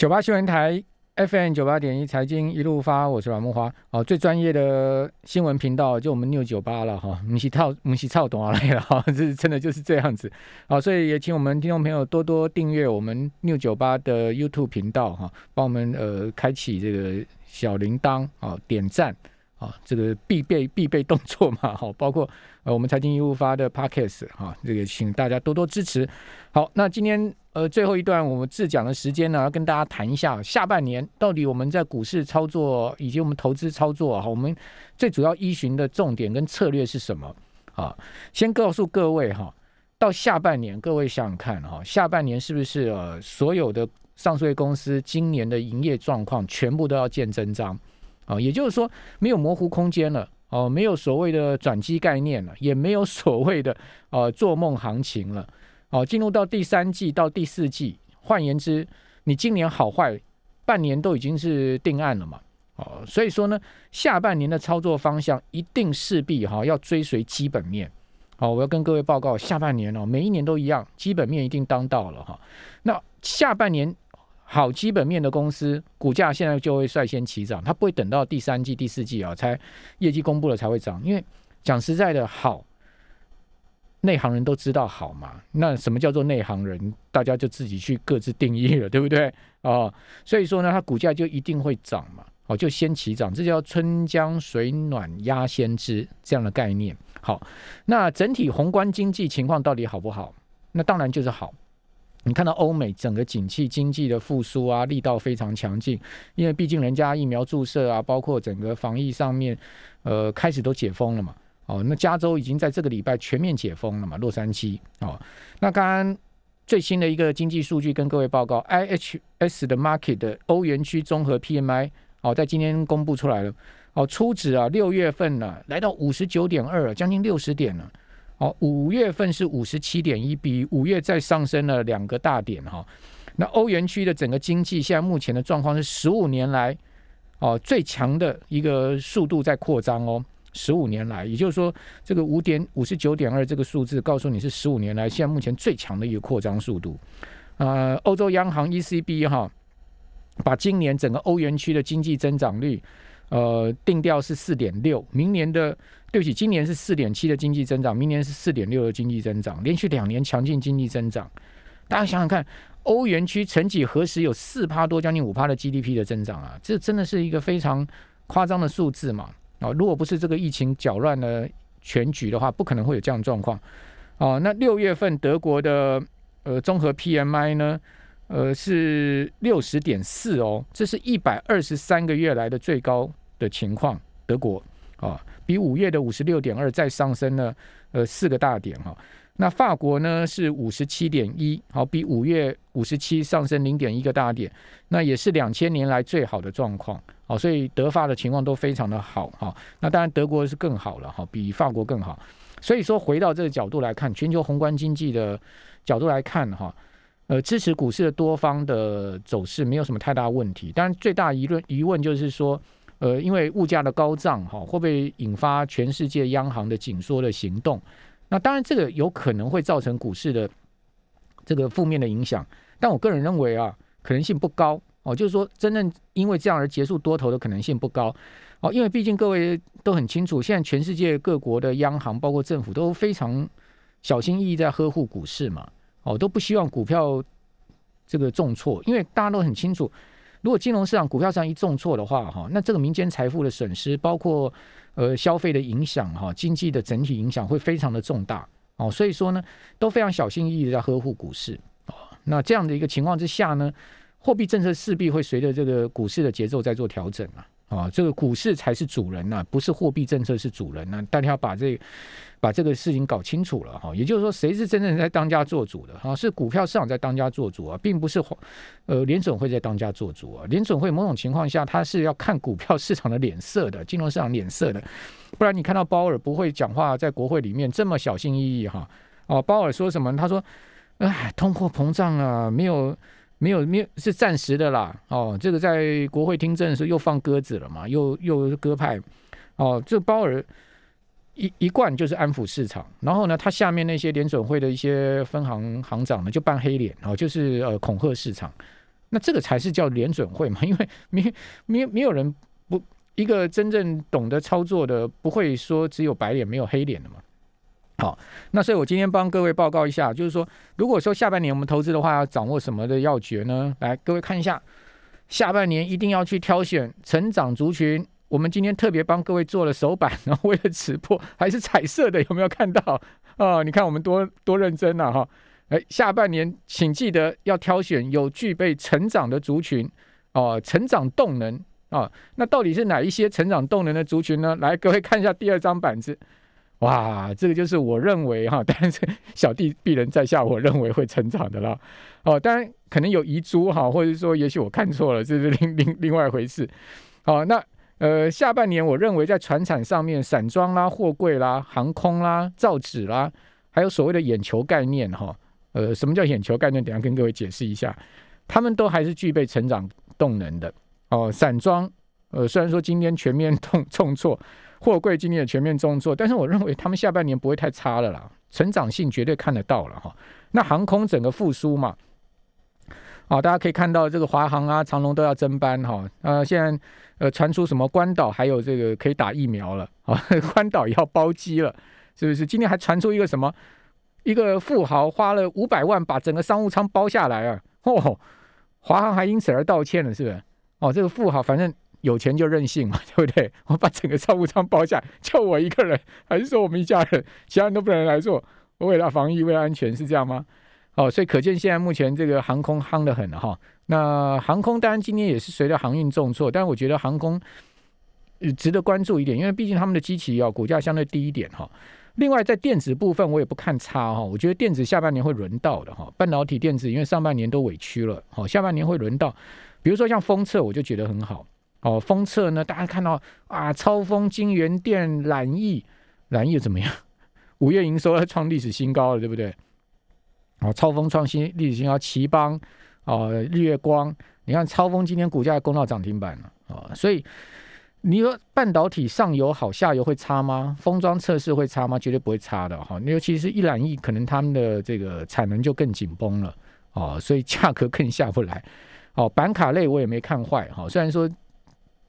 九八新闻台 FM 九八点一财经一路发，我是阮木花哦，最专业的新闻频道就我们六九八了哈，母系套母系操懂啊来了哈，这真的就是这样子好，所以也请我们听众朋友多多订阅我们六九八的 YouTube 频道哈，帮我们呃开启这个小铃铛啊，点赞啊，这个必备必备动作嘛哈，包括呃我们财经一路发的 Podcast 哈，这个请大家多多支持。好，那今天。呃，最后一段我们自讲的时间呢，要跟大家谈一下下半年到底我们在股市操作以及我们投资操作哈，我们最主要依循的重点跟策略是什么啊？先告诉各位哈，到下半年各位想想看哈，下半年是不是呃所有的上市公司今年的营业状况全部都要见真章啊？也就是说没有模糊空间了哦，没有所谓的转机概念了，也没有所谓的呃做梦行情了。哦，进入到第三季到第四季，换言之，你今年好坏半年都已经是定案了嘛？哦，所以说呢，下半年的操作方向一定势必哈要追随基本面。好，我要跟各位报告，下半年哦，每一年都一样，基本面一定当到了哈。那下半年好基本面的公司，股价现在就会率先起涨，它不会等到第三季、第四季啊才业绩公布了才会涨，因为讲实在的，好。内行人都知道好嘛？那什么叫做内行人？大家就自己去各自定义了，对不对？哦，所以说呢，它股价就一定会涨嘛，哦，就先起涨，这叫春江水暖鸭先知这样的概念。好，那整体宏观经济情况到底好不好？那当然就是好。你看到欧美整个景气经济的复苏啊，力道非常强劲，因为毕竟人家疫苗注射啊，包括整个防疫上面，呃，开始都解封了嘛。哦，那加州已经在这个礼拜全面解封了嘛？洛杉矶哦，那刚刚最新的一个经济数据跟各位报告，IHS 的 Market 的欧元区综合 PMI 哦，在今天公布出来了哦，初值啊，六月份呢来到五十九点二，将近六十点了。哦，五月份是五十七点一，比五月再上升了两个大点哈。那欧元区的整个经济现在目前的状况是十五年来哦最强的一个速度在扩张哦。十五年来，也就是说，这个五点五十九点二这个数字，告诉你是十五年来现在目前最强的一个扩张速度。呃，欧洲央行 ECB 哈，把今年整个欧元区的经济增长率，呃，定调是四点六，明年的对不起，今年是四点七的经济增长，明年是四点六的经济增长，连续两年强劲经济增长。大家想想看，欧元区曾几何时有四趴多，将近五趴的 GDP 的增长啊？这真的是一个非常夸张的数字嘛？啊，如果不是这个疫情搅乱了全局的话，不可能会有这样状况。啊，那六月份德国的呃综合 PMI 呢，呃是六十点四哦，这是一百二十三个月来的最高的情况。德国啊，比五月的五十六点二再上升了呃四个大点哈。那法国呢是五十七点一，好，比五月五十七上升零点一个大点，那也是两千年来最好的状况，好，所以德法的情况都非常的好哈。那当然德国是更好了哈，比法国更好。所以说回到这个角度来看，全球宏观经济的角度来看哈，呃，支持股市的多方的走势没有什么太大问题。当然最大疑论疑问就是说，呃，因为物价的高涨哈，会不会引发全世界央行的紧缩的行动？那当然，这个有可能会造成股市的这个负面的影响，但我个人认为啊，可能性不高哦。就是说，真正因为这样而结束多头的可能性不高哦。因为毕竟各位都很清楚，现在全世界各国的央行包括政府都非常小心翼翼在呵护股市嘛，哦，都不希望股票这个重挫，因为大家都很清楚，如果金融市场股票上一重挫的话，哈，那这个民间财富的损失，包括。呃，消费的影响哈，经济的整体影响会非常的重大哦，所以说呢，都非常小心翼翼的在呵护股市哦。那这样的一个情况之下呢，货币政策势必会随着这个股市的节奏在做调整啊。啊，这个股市才是主人呐，不是货币政策是主人呐。大家要把这把这个事情搞清楚了哈。也就是说，谁是真正在当家做主的啊？是股票市场在当家做主啊，并不是呃联准会在当家做主啊。联准会某种情况下，它是要看股票市场的脸色的，金融市场脸色的。不然你看到鲍尔不会讲话，在国会里面这么小心翼翼哈。哦，鲍尔说什么？他说：“哎，通货膨胀啊，没有。”没有，没有是暂时的啦。哦，这个在国会听证的时候又放鸽子了嘛，又又鸽派。哦，这鲍尔一一贯就是安抚市场，然后呢，他下面那些联准会的一些分行行长呢就扮黑脸，哦，就是呃恐吓市场。那这个才是叫联准会嘛，因为没没没有人不一个真正懂得操作的，不会说只有白脸没有黑脸的嘛。好，那所以我今天帮各位报告一下，就是说，如果说下半年我们投资的话，要掌握什么的要诀呢？来，各位看一下，下半年一定要去挑选成长族群。我们今天特别帮各位做了手板，然后为了直播还是彩色的，有没有看到啊？你看我们多多认真呐哈！哎，下半年请记得要挑选有具备成长的族群哦，成长动能啊。那到底是哪一些成长动能的族群呢？来，各位看一下第二张板子。哇，这个就是我认为哈，但是小弟鄙人在下，我认为会成长的啦。哦，当然可能有遗珠哈，或者说也许我看错了，这是另另另外一回事。好，那呃下半年我认为在船产上面，散装啦、货柜啦、航空啦、造纸啦，还有所谓的眼球概念哈，呃，什么叫眼球概念？等下跟各位解释一下，他们都还是具备成长动能的。哦，散装，呃，虽然说今天全面重重挫。货柜今年也全面重挫，但是我认为他们下半年不会太差了啦，成长性绝对看得到了哈。那航空整个复苏嘛，啊，大家可以看到这个华航啊、长龙都要增班哈。呃，现在呃传出什么关岛还有这个可以打疫苗了啊，关岛也要包机了，是不是？今天还传出一个什么，一个富豪花了五百万把整个商务舱包下来啊，哦，华航还因此而道歉了，是不是？哦，这个富豪反正。有钱就任性嘛，对不对？我把整个商务舱包下，就我一个人，还是说我们一家人，其他人都不能来做？我为了防疫，为了安全，是这样吗？哦，所以可见现在目前这个航空夯得很哈。那航空当然今天也是随着航运重挫，但我觉得航空值得关注一点，因为毕竟他们的机器哦股价相对低一点哈。另外在电子部分我也不看差哈，我觉得电子下半年会轮到的哈。半导体电子因为上半年都委屈了，好，下半年会轮到。比如说像封测，我就觉得很好。哦，封测呢？大家看到啊，超风、金源电、蓝翼、蓝翼怎么样？五月营收要创历史新高了，对不对？哦，超风创新历史新高，奇邦哦，日月光，你看超风今天股价攻到涨停板了啊！所以你说半导体上游好，下游会差吗？封装测试会差吗？绝对不会差的哈。尤其是一蓝翼，可能他们的这个产能就更紧绷了哦，所以价格更下不来。哦，板卡类我也没看坏哈，虽然说。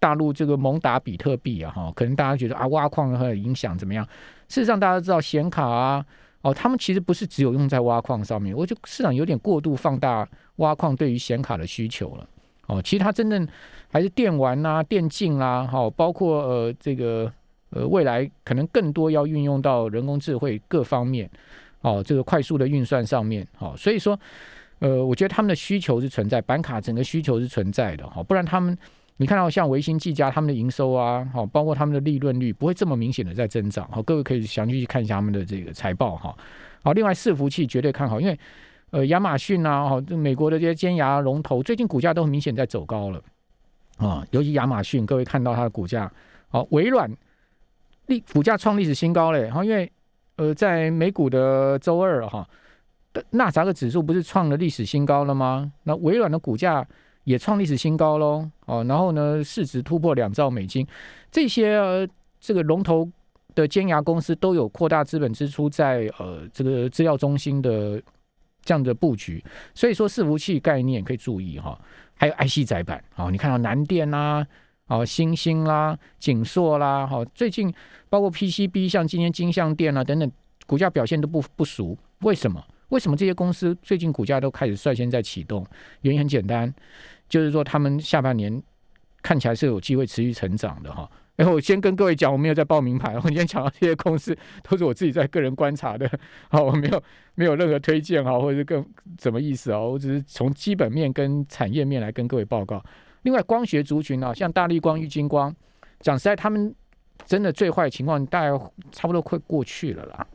大陆这个蒙打比特币啊，哈，可能大家觉得啊，挖矿很有影响怎么样？事实上，大家知道显卡啊，哦，他们其实不是只有用在挖矿上面，我就市场有点过度放大挖矿对于显卡的需求了，哦，其实它真正还是电玩啊、电竞啦，哈，包括呃这个呃未来可能更多要运用到人工智慧各方面，哦，这个快速的运算上面，哦，所以说，呃，我觉得他们的需求是存在，板卡整个需求是存在的，哈，不然他们。你看到像维新、技嘉他们的营收啊，好，包括他们的利润率不会这么明显的在增长，好，各位可以详细去看一下他们的这个财报哈，好，另外伺服器绝对看好，因为呃亚马逊啊，哈，美国的这些尖牙龙头最近股价都很明显在走高了啊，尤其亚马逊，各位看到它的股价，好，微软历股价创历史新高嘞，然后因为呃在美股的周二哈，纳扎克指数不是创了历史新高了吗？那微软的股价。也创历史新高喽，哦，然后呢，市值突破两兆美金，这些呃这个龙头的尖牙公司都有扩大资本支出在呃这个资料中心的这样的布局，所以说伺服器概念可以注意哈，还有 IC 载板，哦，你看到南电啦，哦，星星啦，景硕啦，哈，最近包括 PCB，像今天金相电啊等等，股价表现都不不俗，为什么？为什么这些公司最近股价都开始率先在启动？原因很简单，就是说他们下半年看起来是有机会持续成长的哈。然后我先跟各位讲，我没有在报名牌，我今天讲到这些公司都是我自己在个人观察的，好，我没有没有任何推荐哈，或者是更什么意思啊？我只是从基本面跟产业面来跟各位报告。另外，光学族群啊，像大力光、玉金光，讲实在，他们真的最坏的情况大概差不多快过去了啦，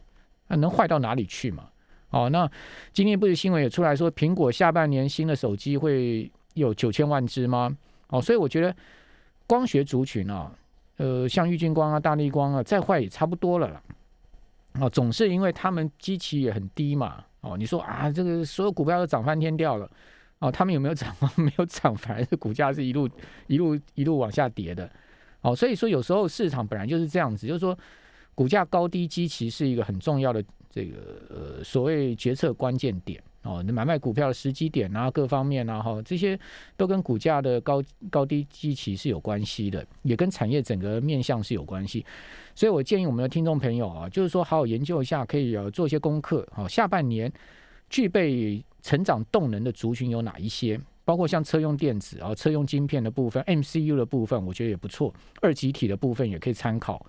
那能坏到哪里去嘛？哦，那今天不是新闻也出来说，苹果下半年新的手机会有九千万只吗？哦，所以我觉得光学族群啊，呃，像玉金光啊、大力光啊，再坏也差不多了啦。哦，总是因为他们基期也很低嘛。哦，你说啊，这个所有股票都涨翻天掉了。哦，他们有没有涨？没有涨，反而是股价是一路一路一路往下跌的。哦，所以说有时候市场本来就是这样子，就是说股价高低基期是一个很重要的。这个呃，所谓决策关键点哦，买卖股票的时机点啊，各方面啊，哈，这些都跟股价的高高低基期是有关系的，也跟产业整个面向是有关系。所以我建议我们的听众朋友啊，就是说好好研究一下，可以呃做一些功课。好，下半年具备成长动能的族群有哪一些？包括像车用电子啊、车用晶片的部分、MCU 的部分，我觉得也不错。二极体的部分也可以参考。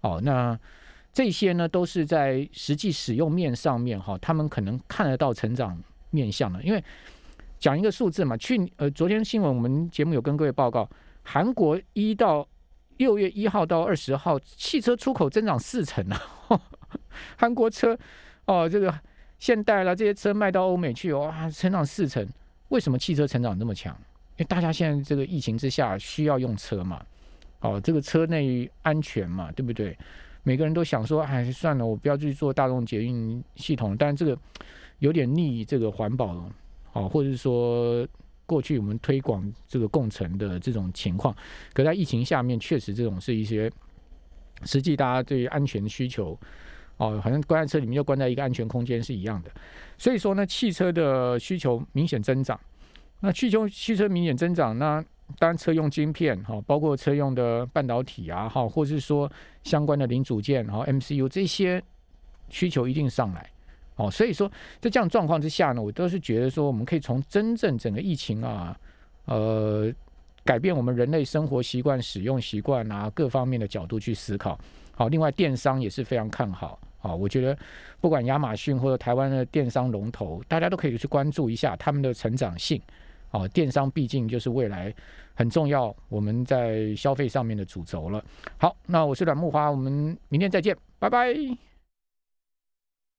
哦，那这些呢，都是在实际使用面上面哈，他们可能看得到成长面向的。因为讲一个数字嘛，去呃昨天新闻我们节目有跟各位报告，韩国一到六月一号到二十号，汽车出口增长四成啊！韩国车哦，这个现代了这些车卖到欧美去，哇，成长四成。为什么汽车成长这么强？因为大家现在这个疫情之下需要用车嘛，哦，这个车内安全嘛，对不对？每个人都想说，哎，算了，我不要去做大众捷运系统，但这个有点逆这个环保，哦，或者是说过去我们推广这个共乘的这种情况，可在疫情下面，确实这种是一些实际大家对于安全需求。哦，好像关在车里面就关在一个安全空间是一样的，所以说呢，汽车的需求明显增长。那需求汽车明显增长，那当然车用晶片哈，包括车用的半导体啊哈，或是说相关的零组件哈，MCU 这些需求一定上来。哦，所以说在这样状况之下呢，我都是觉得说，我们可以从真正整个疫情啊，呃，改变我们人类生活习惯、使用习惯啊各方面的角度去思考。好，另外电商也是非常看好。啊，我觉得不管亚马逊或者台湾的电商龙头，大家都可以去关注一下他们的成长性。哦，电商毕竟就是未来很重要，我们在消费上面的主轴了。好，那我是阮木花，我们明天再见，拜拜。